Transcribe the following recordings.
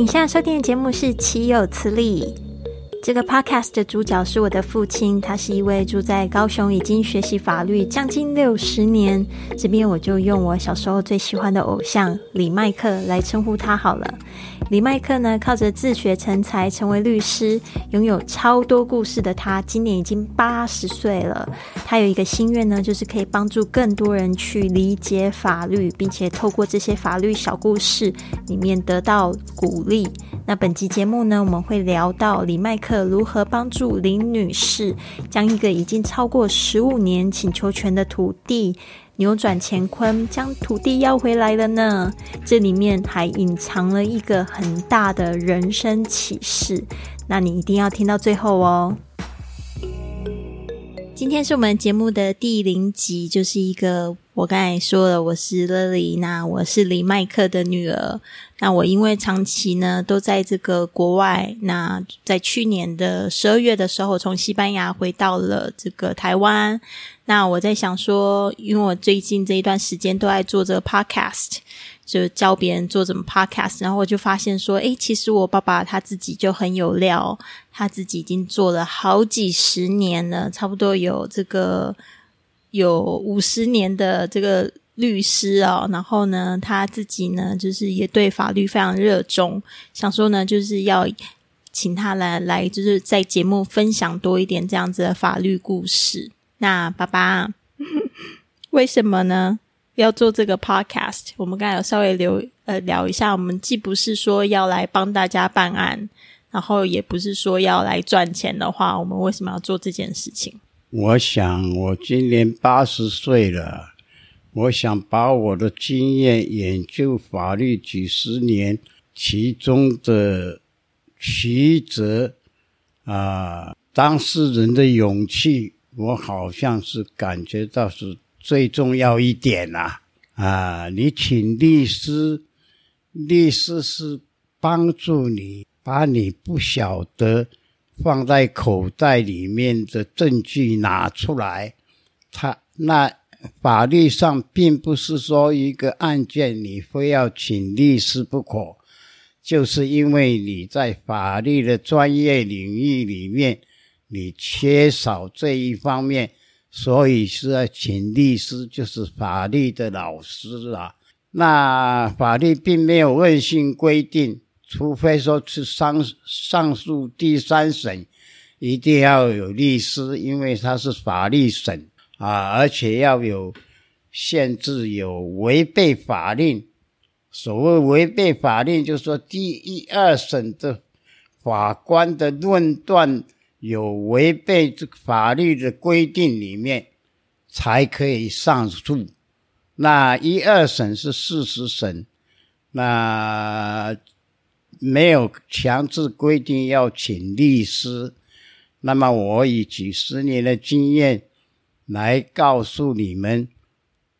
您现在收听的节目是《岂有此理》。这个 podcast 的主角是我的父亲，他是一位住在高雄，已经学习法律将近六十年。这边我就用我小时候最喜欢的偶像李麦克来称呼他好了。李麦克呢，靠着自学成才，成为律师，拥有超多故事的他，今年已经八十岁了。他有一个心愿呢，就是可以帮助更多人去理解法律，并且透过这些法律小故事里面得到鼓励。那本集节目呢，我们会聊到李麦克如何帮助林女士将一个已经超过十五年请求权的土地扭转乾坤，将土地要回来了呢。这里面还隐藏了一个很大的人生启示，那你一定要听到最后哦。今天是我们节目的第零集，就是一个我刚才说了，我是 Lily，那我是李麦克的女儿。那我因为长期呢都在这个国外，那在去年的十二月的时候，从西班牙回到了这个台湾。那我在想说，因为我最近这一段时间都在做这个 podcast，就教别人做怎么 podcast，然后我就发现说，诶，其实我爸爸他自己就很有料，他自己已经做了好几十年了，差不多有这个有五十年的这个律师哦。然后呢，他自己呢，就是也对法律非常热衷，想说呢，就是要请他来来，就是在节目分享多一点这样子的法律故事。那爸爸，为什么呢？要做这个 podcast？我们刚才有稍微留呃聊一下，我们既不是说要来帮大家办案，然后也不是说要来赚钱的话，我们为什么要做这件事情？我想，我今年八十岁了，我想把我的经验研究法律几十年，其中的曲折啊，当事人的勇气。我好像是感觉到是最重要一点啦，啊！你请律师，律师是帮助你把你不晓得放在口袋里面的证据拿出来。他那法律上并不是说一个案件你非要请律师不可，就是因为你在法律的专业领域里面。你缺少这一方面，所以是要请律师，就是法律的老师啊。那法律并没有硬性规定，除非说是上上诉第三审一定要有律师，因为他是法律审啊，而且要有限制，有违背法令。所谓违背法令，就是说第一二审的法官的论断。有违背这个法律的规定里面，才可以上诉。那一二审是事实审，那没有强制规定要请律师。那么我以几十年的经验来告诉你们，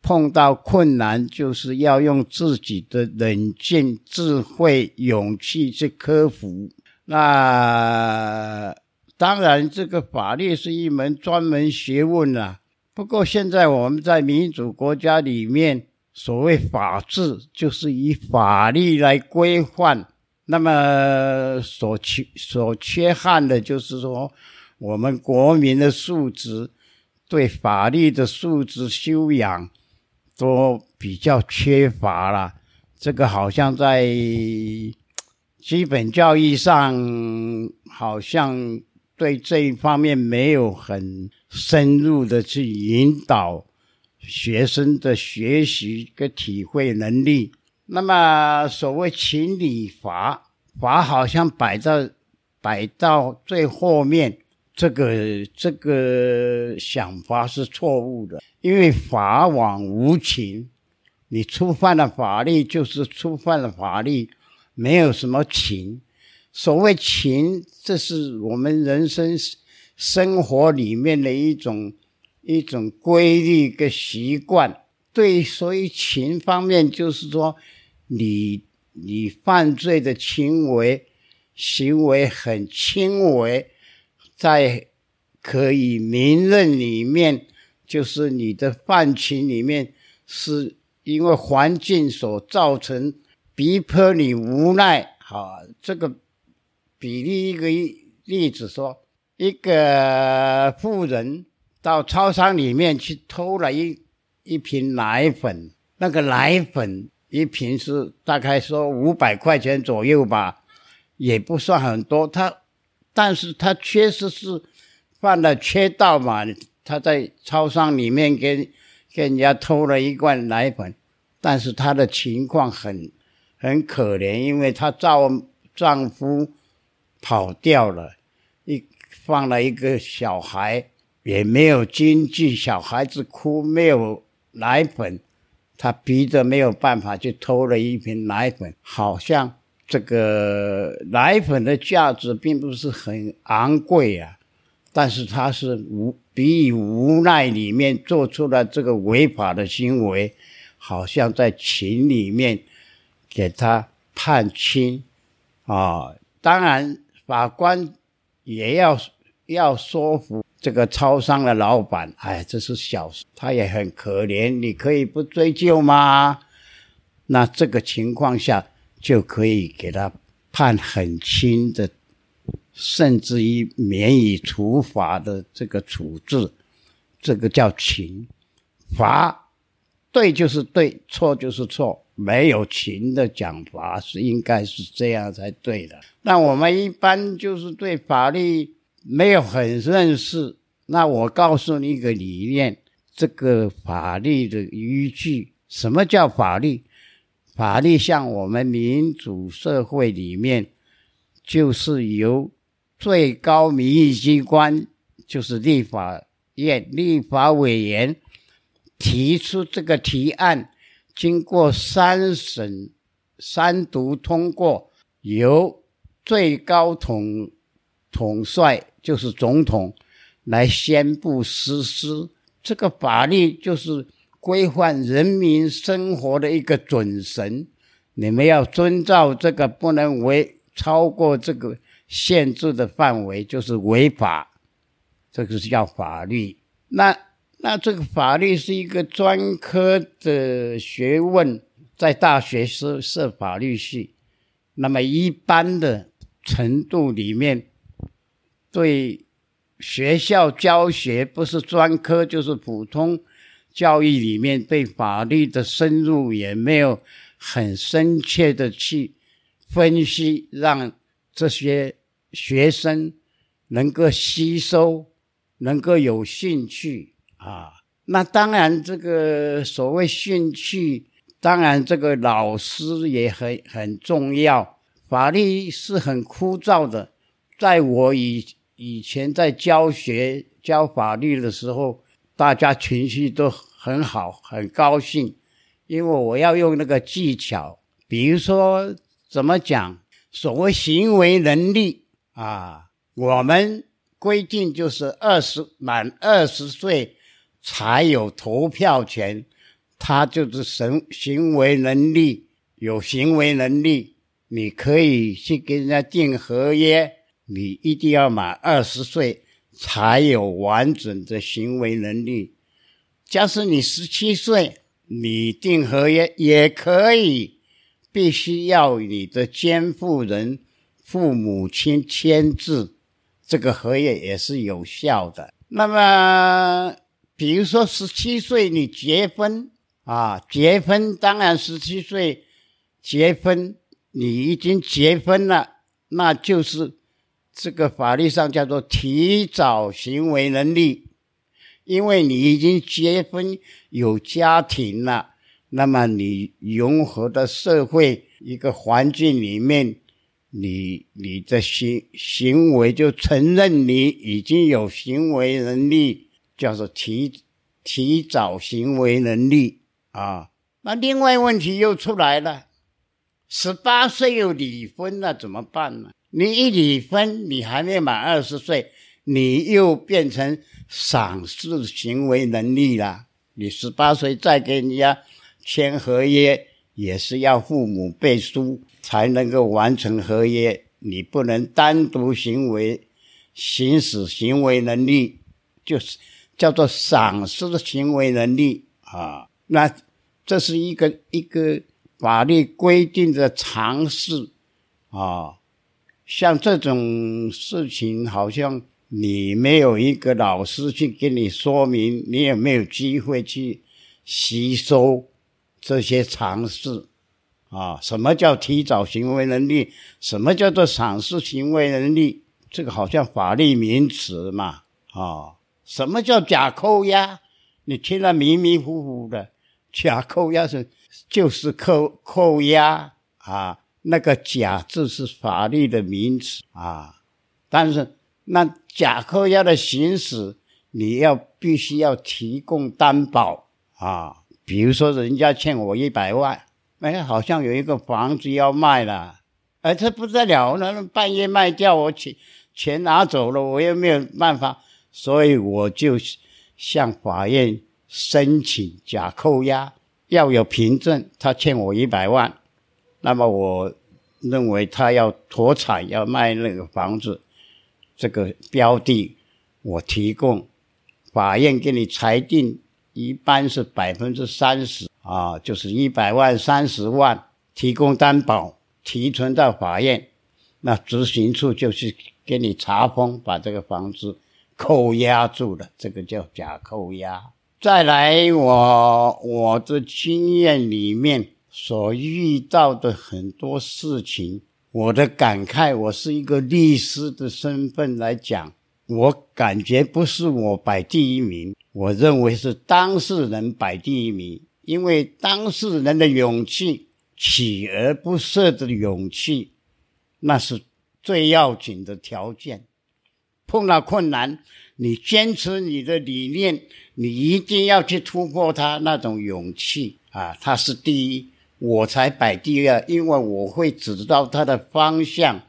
碰到困难就是要用自己的冷静、智慧、勇气去克服。那。当然，这个法律是一门专门学问啊。不过，现在我们在民主国家里面，所谓法治就是以法律来规范。那么，所缺所缺憾的就是说，我们国民的素质，对法律的素质修养，都比较缺乏了。这个好像在基本教育上，好像。对这一方面没有很深入的去引导学生的学习跟体会能力。那么所谓情理法，法好像摆到摆到最后面，这个这个想法是错误的，因为法网无情，你触犯了法律就是触犯了法律，没有什么情。所谓情，这是我们人生生活里面的一种一种规律跟习惯。对，所以情方面就是说，你你犯罪的行为行为很轻微，在可以明认里面，就是你的犯情里面，是因为环境所造成，逼迫你无奈。好，这个比例一个例子说，一个妇人到超商里面去偷了一一瓶奶粉，那个奶粉一瓶是大概说五百块钱左右吧，也不算很多。他，但是他确实是犯了缺道嘛，他在超商里面跟跟人家偷了一罐奶粉，但是他的情况很。很可怜，因为她丈丈夫跑掉了，一放了一个小孩，也没有经济，小孩子哭，没有奶粉，他逼着没有办法，就偷了一瓶奶粉。好像这个奶粉的价值并不是很昂贵啊，但是他是无逼于无奈里面做出了这个违法的行为，好像在情里面。给他判轻，啊，当然法官也要要说服这个超商的老板，哎，这是小事，他也很可怜，你可以不追究吗？那这个情况下就可以给他判很轻的，甚至于免于处罚的这个处置，这个叫情，罚对就是对，错就是错。没有情的讲法是应该是这样才对的。那我们一般就是对法律没有很认识。那我告诉你一个理念：这个法律的依据，什么叫法律？法律像我们民主社会里面，就是由最高民意机关，就是立法院立法委员提出这个提案。经过三审、三读通过，由最高统统帅，就是总统，来宣布实施。这个法律就是规范人民生活的一个准绳。你们要遵照这个，不能违超过这个限制的范围，就是违法。这个是叫法律。那。那这个法律是一个专科的学问，在大学是设法律系，那么一般的程度里面，对学校教学不是专科就是普通教育里面对法律的深入也没有很深切的去分析，让这些学生能够吸收，能够有兴趣。啊，那当然，这个所谓兴趣，当然这个老师也很很重要。法律是很枯燥的，在我以以前在教学教法律的时候，大家情绪都很好，很高兴，因为我要用那个技巧，比如说怎么讲，所谓行为能力啊，我们规定就是二十满二十岁。才有投票权，他就是行行为能力有行为能力，你可以去跟人家订合约，你一定要满二十岁才有完整的行为能力。假使你十七岁，你订合约也可以，必须要你的监护人父母亲签字，这个合约也是有效的。那么。比如说，十七岁你结婚啊，结婚当然十七岁结婚，你已经结婚了，那就是这个法律上叫做提早行为能力，因为你已经结婚有家庭了，那么你融合的社会一个环境里面，你你的行行为就承认你已经有行为能力。叫做提提早行为能力啊，那另外问题又出来了，十八岁又离婚了怎么办呢？你一离婚，你还没满二十岁，你又变成丧失行为能力了。你十八岁再给人家签合约，也是要父母背书才能够完成合约，你不能单独行为行使行为能力，就是。叫做丧失的行为能力啊，那这是一个一个法律规定的常识啊。像这种事情，好像你没有一个老师去给你说明，你也没有机会去吸收这些常识啊。什么叫提早行为能力？什么叫做赏识行为能力？这个好像法律名词嘛啊。什么叫假扣押？你听了迷迷糊糊的。假扣押是就是扣扣押啊。那个“假”字是法律的名词啊，但是那假扣押的行使，你要必须要提供担保啊。比如说，人家欠我一百万，哎，好像有一个房子要卖了，哎，这不得了，那半夜卖掉，我钱钱拿走了，我又没有办法，所以我就向法院申请假扣押，要有凭证，他欠我一百万。那么我认为他要脱产要卖那个房子，这个标的我提供，法院给你裁定，一般是百分之三十啊，就是一百万三十万提供担保，提存到法院，那执行处就去给你查封，把这个房子扣押住了，这个叫假扣押。再来，我我的经验里面。所遇到的很多事情，我的感慨，我是一个律师的身份来讲，我感觉不是我摆第一名，我认为是当事人摆第一名，因为当事人的勇气，锲而不舍的勇气，那是最要紧的条件。碰到困难，你坚持你的理念，你一定要去突破它，那种勇气啊，它是第一。我才摆第二，因为我会指导他的方向，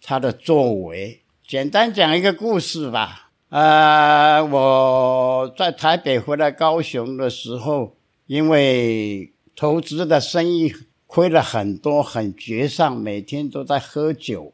他的作为。简单讲一个故事吧。呃，我在台北回来高雄的时候，因为投资的生意亏了很多，很绝丧，每天都在喝酒。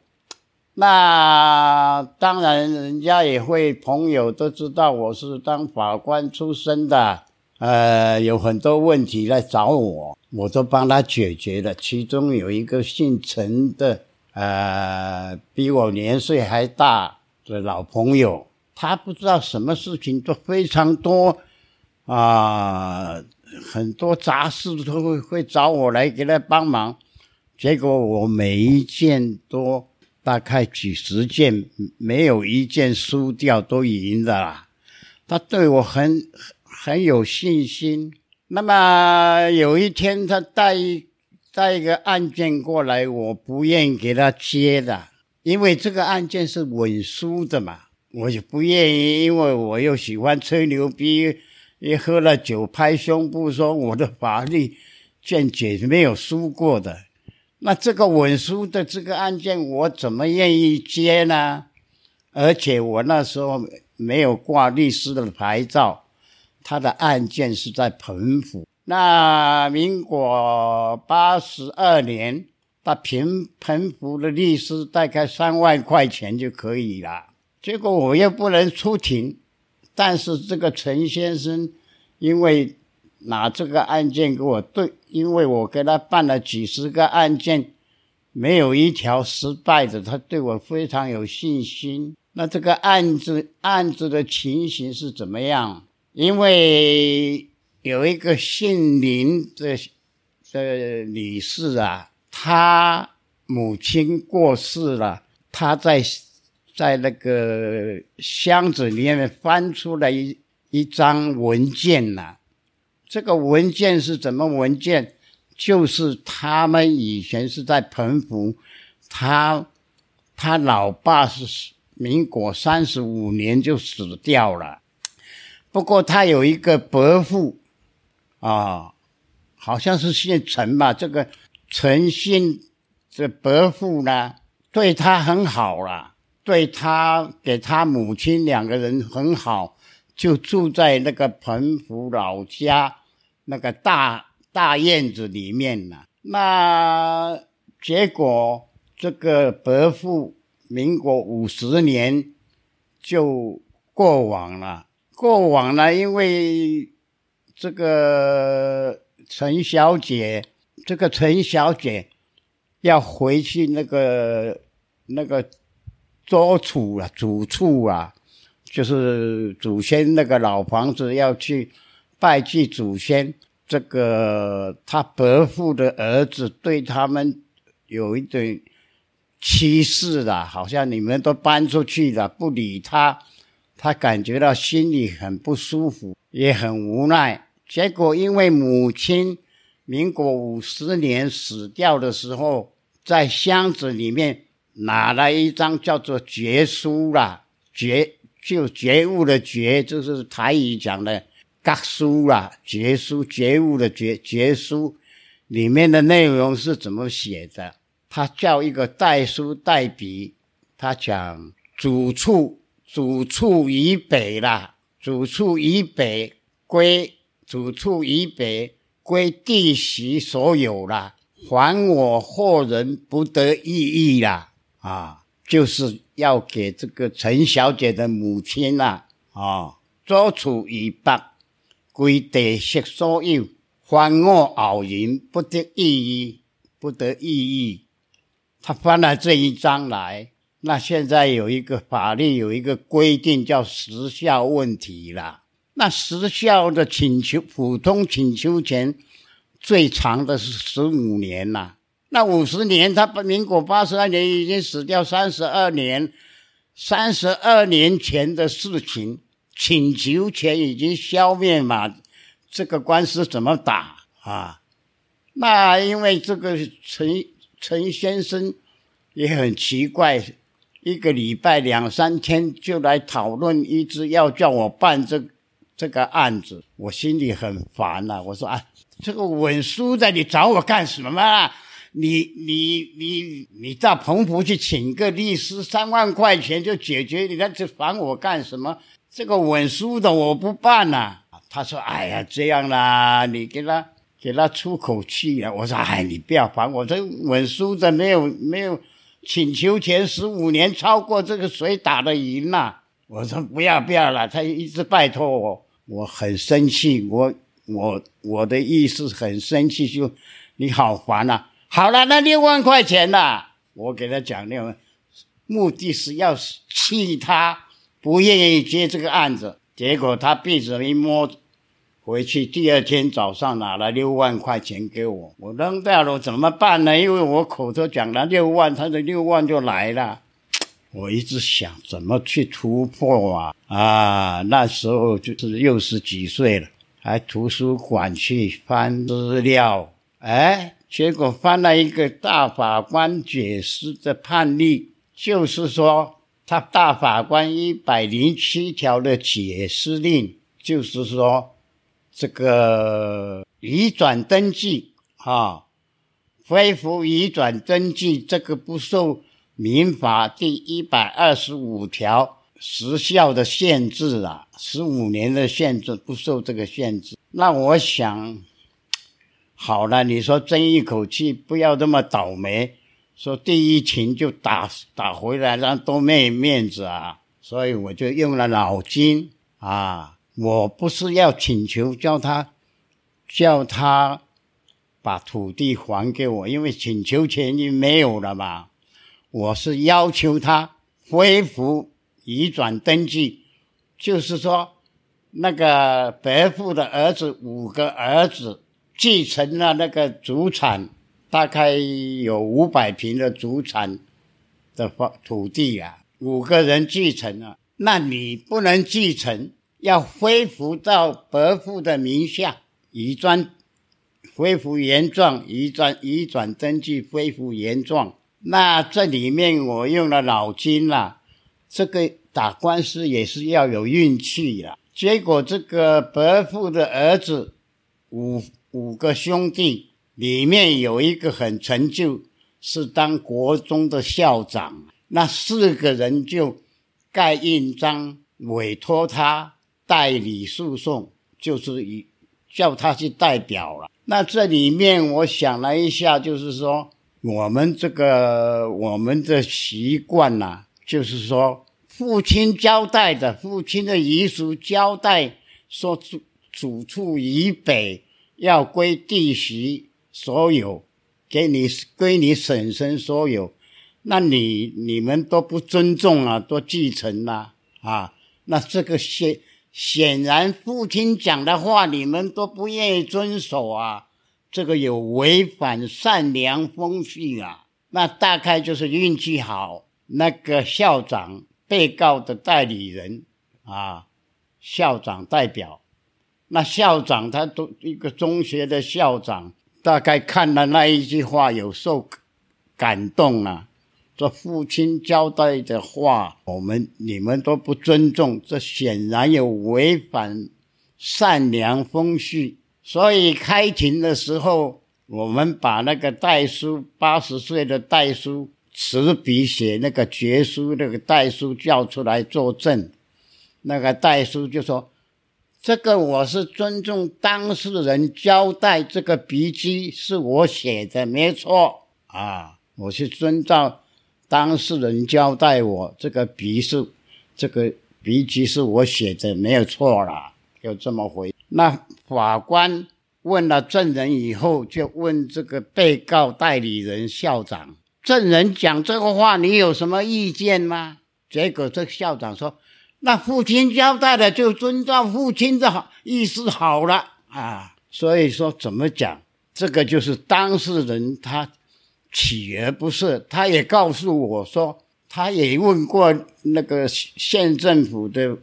那当然，人家也会朋友都知道我是当法官出身的。呃，有很多问题来找我，我都帮他解决了。其中有一个姓陈的，呃，比我年岁还大的老朋友，他不知道什么事情都非常多，啊，很多杂事都会会找我来给他帮忙。结果我每一件都大概几十件，没有一件输掉，都赢的啦。他对我很。很有信心。那么有一天，他带带一个案件过来，我不愿意给他接的，因为这个案件是稳输的嘛，我就不愿意，因为我又喜欢吹牛逼，一喝了酒拍胸部说我的法律见解是没有输过的。那这个文书的这个案件，我怎么愿意接呢？而且我那时候没有挂律师的牌照。他的案件是在澎湖，那民国八十二年，他平澎湖的律师大概三万块钱就可以了。结果我又不能出庭，但是这个陈先生因为拿这个案件给我对，因为我给他办了几十个案件，没有一条失败的，他对我非常有信心。那这个案子案子的情形是怎么样？因为有一个姓林的的女士啊，她母亲过世了，她在在那个箱子里面翻出来一一张文件呐。这个文件是怎么文件？就是他们以前是在澎湖，他他老爸是民国三十五年就死掉了。不过他有一个伯父，啊，好像是姓陈吧。这个陈姓这伯父呢，对他很好了，对他给他母亲两个人很好，就住在那个澎湖老家那个大大院子里面了。那结果这个伯父民国五十年就过往了。过往了，因为这个陈小姐，这个陈小姐要回去那个那个桌处啊，主处啊，就是祖先那个老房子要去拜祭祖先。这个他伯父的儿子对他们有一点歧视了，好像你们都搬出去了，不理他，他感觉到心里很不舒服，也很无奈。结果因为母亲民国五十年死掉的时候，在箱子里面拿了一张叫做绝书啦，觉就觉悟的觉，就是台语讲的。觉书啦，觉书觉悟的觉绝书里面的内容是怎么写的？他叫一个代书代笔，他讲主处主处以北啦，主处以北归主处以北归弟媳所有啦，还我后人不得异议啦！啊，就是要给这个陈小姐的母亲啦，啊，作处以北。归地息所有，凡我后人不得异议，不得异议。他翻了这一章来，那现在有一个法律有一个规定叫时效问题了。那时效的请求，普通请求权最长的是十五年呐。那五十年，他民国八十二年已经死掉三十二年，三十二年前的事情。请求权已经消灭嘛？这个官司怎么打啊？那因为这个陈陈先生也很奇怪，一个礼拜两三天就来讨论，一直要叫我办这这个案子，我心里很烦呐。我说啊，这个文书的，你找我干什么？你你你你到澎湖去请个律师，三万块钱就解决，你看这烦我干什么？这个文书的我不办呐，他说：“哎呀，这样啦，你给他给他出口气啊。”我说：“哎，你不要烦我，这文书的没有没有请求前十五年超过这个谁打得赢呐？”我说：“不要不要了。”他一直拜托我，我很生气，我我我的意思很生气，就你好烦呐。好了，那六万块钱呐，我给他讲六万，目的是要气他。不愿意接这个案子，结果他鼻子一摸，回去第二天早上拿了六万块钱给我，我扔掉了怎么办呢？因为我口头讲了六万，他的六万就来了。我一直想怎么去突破啊啊！那时候就是六十几岁了，还图书馆去翻资料，哎，结果翻了一个大法官解释的判例，就是说。他大法官一百零七条的解释令，就是说，这个移转登记啊，恢复移转登记，这个不受民法第一百二十五条时效的限制啊，十五年的限制不受这个限制。那我想，好了，你说争一口气，不要这么倒霉。说第一群就打打回来，让多没面子啊！所以我就用了脑筋啊！我不是要请求叫他叫他把土地还给我，因为请求权已经没有了嘛。我是要求他恢复移转登记，就是说那个伯父的儿子五个儿子继承了那个祖产。大概有五百平的祖产的房土地啊，五个人继承了，那你不能继承，要恢复到伯父的名下，移转恢复原状，移转移转登记恢复原状。那这里面我用了脑筋啦，这个打官司也是要有运气啦。结果这个伯父的儿子五五个兄弟。里面有一个很成就，是当国中的校长。那四个人就盖印章，委托他代理诉讼，就是以叫他去代表了。那这里面我想了一下，就是说我们这个我们的习惯呐，就是说父亲交代的，父亲的遗书交代说主主处以北要归弟媳。所有给你归你婶婶所有，那你你们都不尊重啊，都继承啦啊，那这个显显然父亲讲的话，你们都不愿意遵守啊，这个有违反善良风气啊，那大概就是运气好，那个校长被告的代理人啊，校长代表，那校长他都一个中学的校长。大概看了那一句话，有受感动了。这父亲交代的话，我们你们都不尊重，这显然有违反善良风序。所以开庭的时候，我们把那个代书八十岁的代书持笔写那个决书，那个代书叫出来作证。那个代书就说。这个我是尊重当事人交代，这个笔迹是我写的，没错啊，我是遵照当事人交代我这个笔是这个笔迹是我写的，没有错啦，就这么回。那法官问了证人以后，就问这个被告代理人校长，证人讲这个话，你有什么意见吗？结果这校长说。那父亲交代的就遵照父亲的好意思好了啊，所以说怎么讲，这个就是当事人他锲而不舍，他也告诉我说，他也问过那个县政府的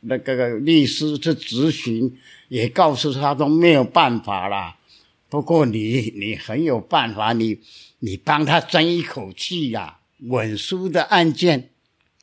那个律师去咨询，也告诉他都没有办法了。不过你你很有办法，你你帮他争一口气呀，稳输的案件。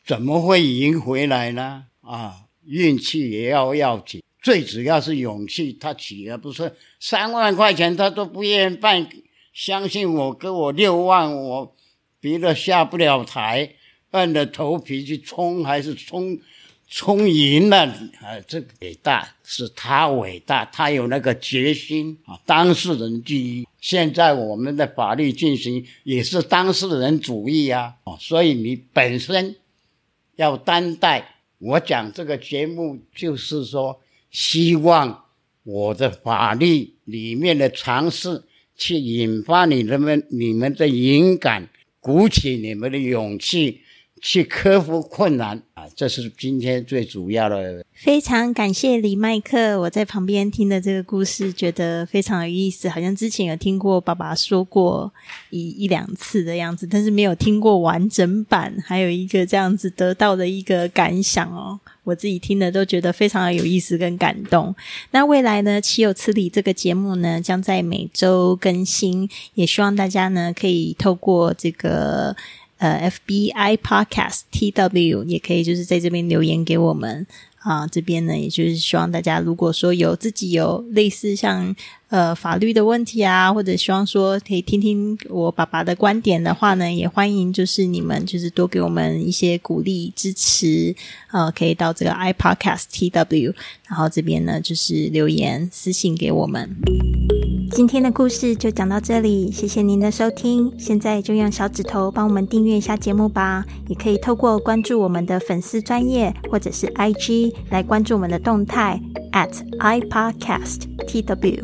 怎么会赢回来呢？啊，运气也要要紧，最主要是勇气。他起而不是三万块钱，他都不愿意办。相信我，给我六万，我别的下不了台，硬着头皮去冲，还是冲冲赢了。啊，这个伟大是他伟大，他有那个决心啊。当事人第一。现在我们的法律进行也是当事人主义呀。哦，所以你本身。要担待。我讲这个节目，就是说，希望我的法律里面的尝试，去引发你们、你们的勇敢，鼓起你们的勇气。去克服困难啊，这是今天最主要的。非常感谢李麦克，我在旁边听的这个故事，觉得非常有意思。好像之前有听过爸爸说过一一两次的样子，但是没有听过完整版。还有一个这样子得到的一个感想哦，我自己听的都觉得非常的有意思跟感动。那未来呢，岂有此理这个节目呢，将在每周更新，也希望大家呢可以透过这个。呃，FBI Podcast T W 也可以，就是在这边留言给我们啊。这边呢，也就是希望大家，如果说有自己有类似像呃法律的问题啊，或者希望说可以听听我爸爸的观点的话呢，也欢迎就是你们就是多给我们一些鼓励支持呃，可以到这个 i Podcast T W，然后这边呢就是留言私信给我们。今天的故事就讲到这里，谢谢您的收听。现在就用小指头帮我们订阅一下节目吧，也可以透过关注我们的粉丝专业或者是 IG 来关注我们的动态 at iPodcastTW。